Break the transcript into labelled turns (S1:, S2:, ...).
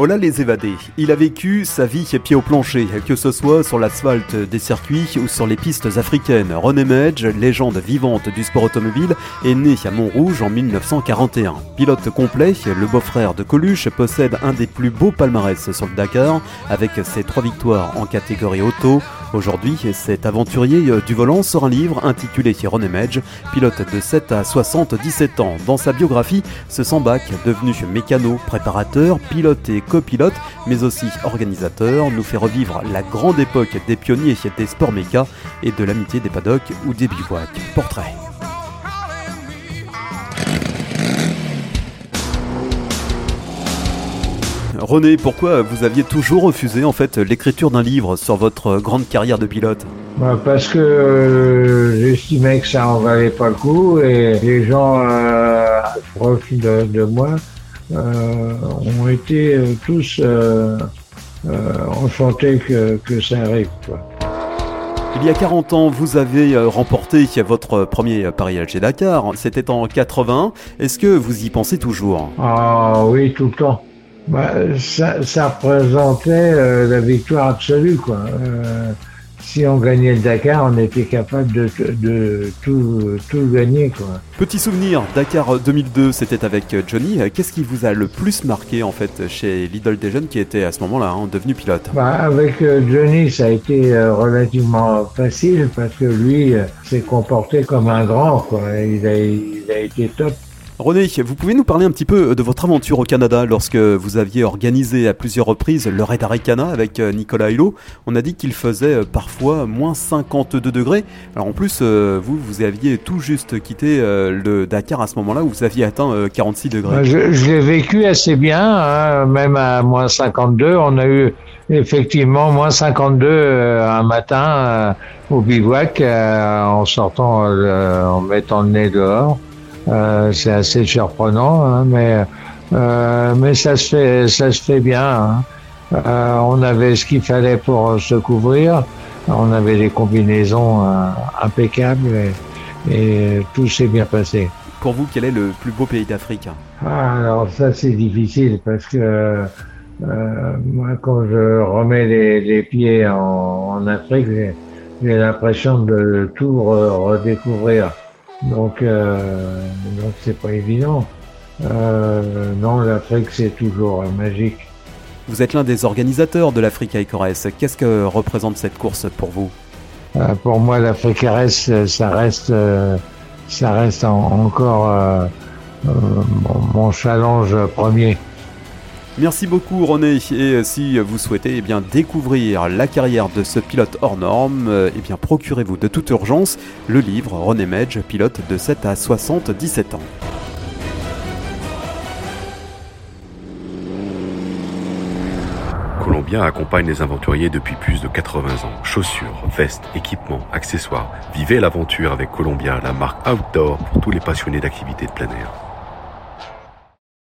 S1: Hola les évadés. Il a vécu sa vie pied au plancher, que ce soit sur l'asphalte des circuits ou sur les pistes africaines. René Medge, légende vivante du sport automobile, est né à Montrouge en 1941. Pilote complet, le beau-frère de Coluche possède un des plus beaux palmarès sur le Dakar, avec ses trois victoires en catégorie auto. Aujourd'hui, cet aventurier du volant sort un livre intitulé René Medge, pilote de 7 à 77 ans. Dans sa biographie, ce Sambac, devenu mécano, préparateur, pilote et copilote, mais aussi organisateur, nous fait revivre la grande époque des pionniers des sports méca et de l'amitié des paddocks ou des bivouacs. Portrait. René, pourquoi vous aviez toujours refusé en fait l'écriture d'un livre sur votre grande carrière de pilote?
S2: Bah Parce que euh, j'estimais que ça en valait pas le coup et les gens euh, proches de moi euh, ont été euh, tous euh, enchantés que, que, ça arrive. Quoi.
S1: Il y a 40 ans, vous avez remporté votre premier Paris-Alger Dakar. C'était en 80. Est-ce que vous y pensez toujours?
S2: Ah oui, tout le temps. Bah, ça, ça, représentait la victoire absolue, quoi. Euh, si on gagnait le Dakar, on était capable de, de tout, tout, gagner. Quoi.
S1: Petit souvenir, Dakar 2002, c'était avec Johnny. Qu'est-ce qui vous a le plus marqué en fait chez l'idole des jeunes qui était à ce moment-là hein, devenu pilote?
S2: Bah, Avec euh, Johnny, ça a été euh, relativement facile parce que lui euh, s'est comporté comme un grand. Quoi. Il, a, il a été top.
S1: René, vous pouvez nous parler un petit peu de votre aventure au Canada lorsque vous aviez organisé à plusieurs reprises le Raid Arikana avec euh, Nicolas Hulot. On a dit qu'il faisait euh, parfois moins 52 degrés. Alors en plus, euh, vous, vous aviez tout juste quitté le Dakar à ce moment-là où vous aviez atteint 46 degrés.
S2: Je, l'ai vécu assez bien, hein, même à moins 52. On a eu effectivement moins 52 un matin au bivouac en sortant, en mettant le nez dehors. Euh, c'est assez surprenant, hein, mais euh, mais ça se fait ça se fait bien. Hein. Euh, on avait ce qu'il fallait pour se couvrir. On avait des combinaisons impeccables et, et tout s'est bien passé.
S1: Pour vous, quel est le plus beau pays d'Afrique?
S2: Ah, Alors ça, c'est difficile parce que euh, moi, quand je remets les, les pieds en, en Afrique, j'ai l'impression de tout redécouvrir. Donc, euh, donc c'est pas évident. Euh, non, l'Afrique, c'est toujours magique.
S1: Vous êtes l'un des organisateurs de l'Afrique RS. Qu'est-ce que représente cette course pour vous?
S2: Euh, Pour moi, l'Afrique RS, ça reste, ça reste encore mon challenge premier.
S1: Merci beaucoup René et si vous souhaitez eh bien, découvrir la carrière de ce pilote hors norme, eh bien, procurez-vous de toute urgence le livre René Medge, pilote de 7 à 77 ans.
S3: Columbia accompagne les aventuriers depuis plus de 80 ans. Chaussures, vestes, équipements, accessoires. Vivez l'aventure avec Columbia, la marque outdoor pour tous les passionnés d'activités de plein air.